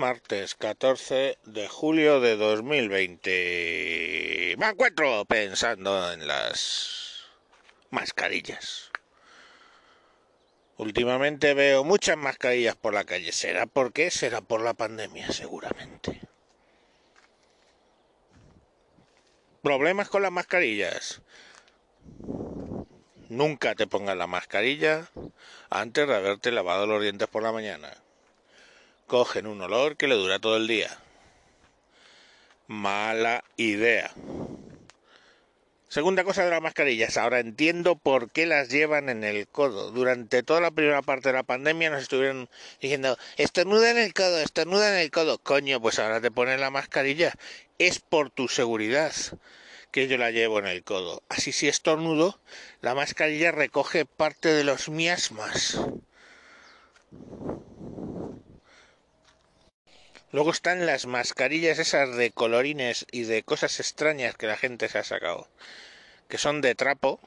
martes 14 de julio de 2020. Me encuentro pensando en las mascarillas. Últimamente veo muchas mascarillas por la calle. ¿Será por qué? Será por la pandemia, seguramente. ¿Problemas con las mascarillas? Nunca te pongas la mascarilla antes de haberte lavado los dientes por la mañana cogen un olor que le dura todo el día. Mala idea. Segunda cosa de las mascarillas. Ahora entiendo por qué las llevan en el codo. Durante toda la primera parte de la pandemia nos estuvieron diciendo, estornuda en el codo, estornuda en el codo. Coño, pues ahora te ponen la mascarilla. Es por tu seguridad que yo la llevo en el codo. Así si estornudo, la mascarilla recoge parte de los miasmas. Luego están las mascarillas esas de colorines y de cosas extrañas que la gente se ha sacado, que son de trapo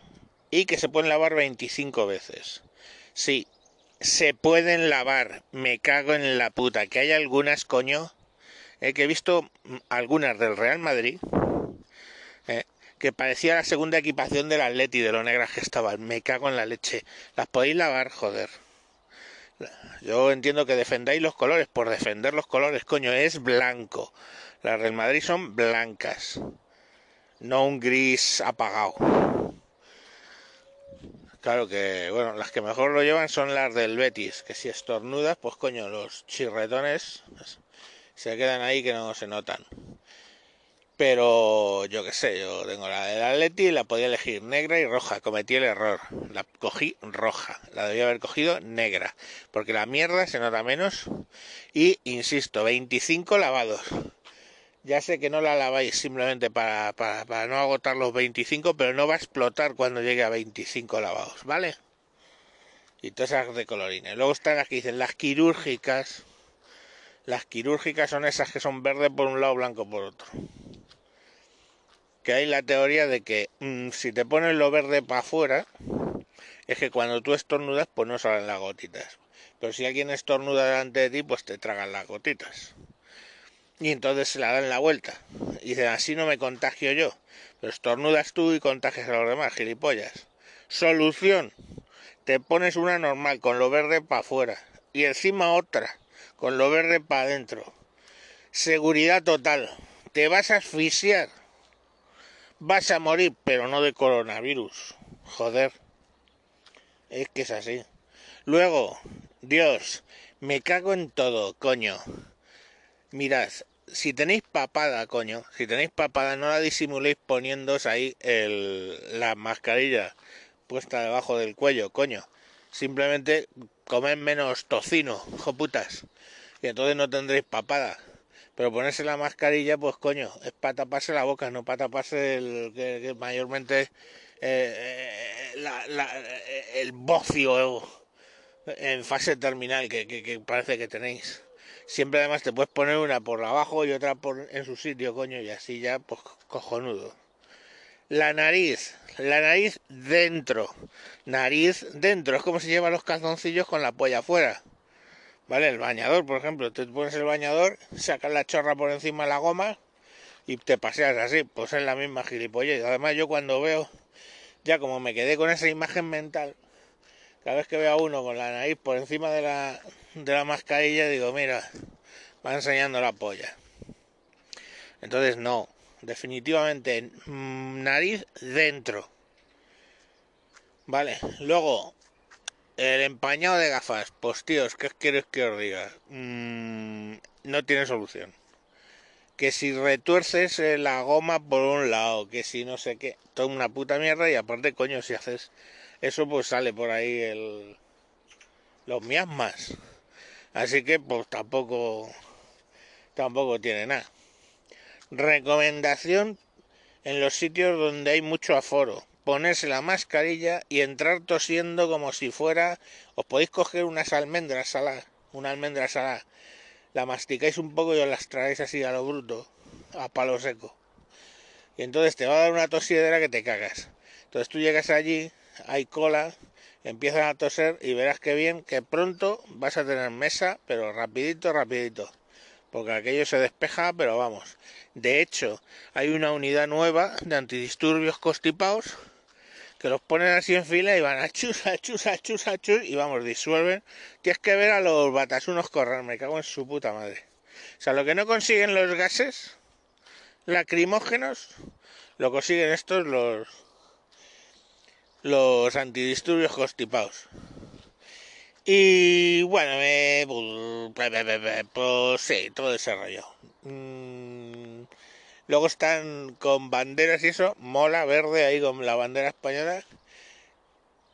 y que se pueden lavar 25 veces. Sí, se pueden lavar, me cago en la puta, que hay algunas, coño, eh, que he visto algunas del Real Madrid, eh, que parecía la segunda equipación del Atleti de lo negras que estaban, me cago en la leche. Las podéis lavar, joder. Yo entiendo que defendáis los colores por defender los colores, coño, es blanco. Las del Madrid son blancas, no un gris apagado. Claro que, bueno, las que mejor lo llevan son las del Betis, que si estornudas, pues coño, los chirretones se quedan ahí que no se notan. Pero yo qué sé, yo tengo la del Atleti, la podía elegir negra y roja. Cometí el error. La cogí roja. La debía haber cogido negra. Porque la mierda se nota menos. Y insisto, 25 lavados. Ya sé que no la laváis simplemente para, para, no agotar los 25, pero no va a explotar cuando llegue a 25 lavados, ¿vale? Y todas esas de colorines. Luego están las que dicen las quirúrgicas. Las quirúrgicas son esas que son verdes por un lado, blanco por otro que hay la teoría de que mm, si te pones lo verde para afuera, es que cuando tú estornudas, pues no salen las gotitas. Pero si alguien estornuda delante de ti, pues te tragan las gotitas. Y entonces se la dan la vuelta. Y dicen, así no me contagio yo. Pero estornudas tú y contagias a los demás, gilipollas. Solución. Te pones una normal con lo verde para afuera. Y encima otra con lo verde para adentro. Seguridad total. Te vas a asfixiar vas a morir, pero no de coronavirus. Joder. Es que es así. Luego, Dios, me cago en todo, coño. Mirad, si tenéis papada, coño, si tenéis papada, no la disimuléis poniéndose ahí el, la mascarilla puesta debajo del cuello, coño. Simplemente comed menos tocino, joputas. Y entonces no tendréis papada. Pero ponerse la mascarilla, pues coño, es para taparse la boca, no para taparse el que, mayormente eh, eh, el bocio en fase terminal que, parece que tenéis. Siempre además te puedes poner una por abajo y otra por en su sitio, coño, y así ya, pues cojonudo. La nariz, la nariz dentro, nariz dentro, es como si lleva los calzoncillos con la polla afuera. ¿Vale? El bañador, por ejemplo, te pones el bañador, sacas la chorra por encima de la goma y te paseas así, pues es la misma gilipollez. Además, yo cuando veo, ya como me quedé con esa imagen mental, cada vez que veo a uno con la nariz por encima de la, de la mascarilla, digo, mira, va enseñando la polla. Entonces, no, definitivamente, mm, nariz dentro. Vale, luego, el empañado de gafas, pues tíos, ¿qué quieres que os diga? Mm, no tiene solución. Que si retuerces eh, la goma por un lado, que si no sé qué, toda una puta mierda y aparte, coño, si haces eso, pues sale por ahí el los miasmas. Así que pues tampoco tampoco tiene nada. Recomendación en los sitios donde hay mucho aforo ponerse la mascarilla y entrar tosiendo como si fuera, os podéis coger unas almendras saladas, una almendra salada, la masticáis un poco y os las traéis así a lo bruto, a palo seco. Y entonces te va a dar una tosidera que te cagas. Entonces tú llegas allí, hay cola, empiezan a toser y verás que bien, que pronto vas a tener mesa, pero rapidito, rapidito. porque aquello se despeja, pero vamos. De hecho, hay una unidad nueva de antidisturbios constipados que los ponen así en fila y van a chus, a chus, a chus, a chus, y vamos, disuelven. Tienes que ver a los batasunos correr, me cago en su puta madre. O sea, lo que no consiguen los gases lacrimógenos, lo consiguen estos los los antidisturbios constipados. Y bueno, me, pues, pues sí, todo ese rollo. Luego están con banderas y eso, mola verde ahí con la bandera española.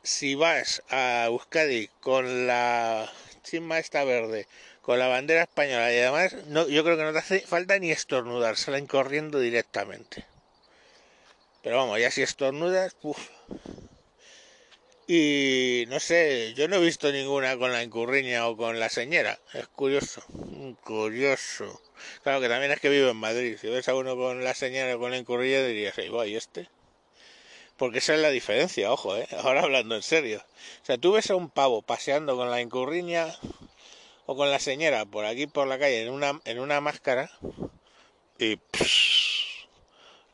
Si vas a Euskadi con la chisma esta verde, con la bandera española y además no, yo creo que no te hace falta ni estornudar, salen corriendo directamente. Pero vamos, ya si estornudas, uff. Y no sé, yo no he visto ninguna con la incurriña o con la señora. Es curioso, curioso. Claro que también es que vivo en Madrid. Si ves a uno con la señora o con la incurriña dirías, ¿y este? Porque esa es la diferencia, ojo, ¿eh? Ahora hablando en serio. O sea, tú ves a un pavo paseando con la incurriña o con la señora por aquí por la calle en una, en una máscara y...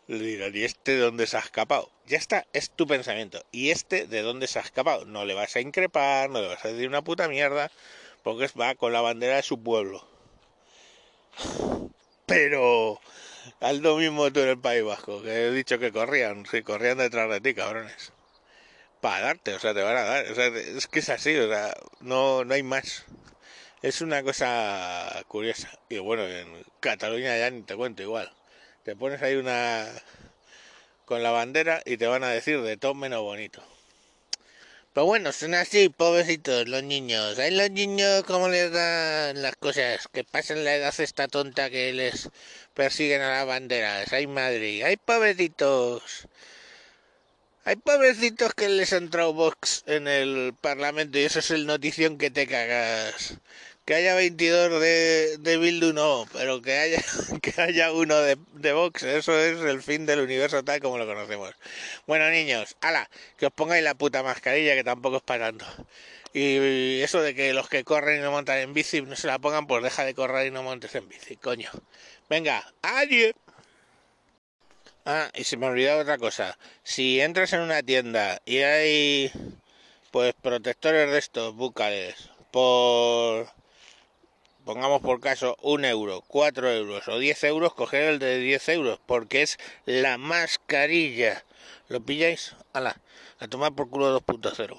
Le dirán, ¿y este de dónde se ha escapado? Ya está, es tu pensamiento. ¿Y este de dónde se ha escapado? No le vas a increpar, no le vas a decir una puta mierda, porque va con la bandera de su pueblo. Pero al lo mismo tú en el País Vasco, que he dicho que corrían, sí, corrían detrás de ti, cabrones. Para darte, o sea, te van a dar. O sea, es que es así, o sea, no, no hay más. Es una cosa curiosa. Y bueno, en Cataluña ya ni te cuento igual te pones ahí una con la bandera y te van a decir de todo menos bonito. Pero bueno, son así, pobrecitos los niños. Hay los niños como les dan las cosas, que pasan la edad esta tonta que les persiguen a las banderas. Hay Madrid, hay pobrecitos. Hay pobrecitos que les ha entrado Vox en el Parlamento y eso es el notición que te cagas que haya 22 de, de Bildu no, pero que haya, que haya uno de, de eso es el fin del universo tal como lo conocemos. Bueno, niños, ala, que os pongáis la puta mascarilla que tampoco es para tanto. Y eso de que los que corren y no montan en bici no se la pongan, pues deja de correr y no montes en bici, coño. Venga, adiós. Ah, y se me olvidaba otra cosa. Si entras en una tienda y hay pues protectores de estos bucales por pongamos por caso un euro, cuatro euros o diez euros, coger el de diez euros, porque es la mascarilla. ¿Lo pilláis? Ala, a tomar por culo 2.0.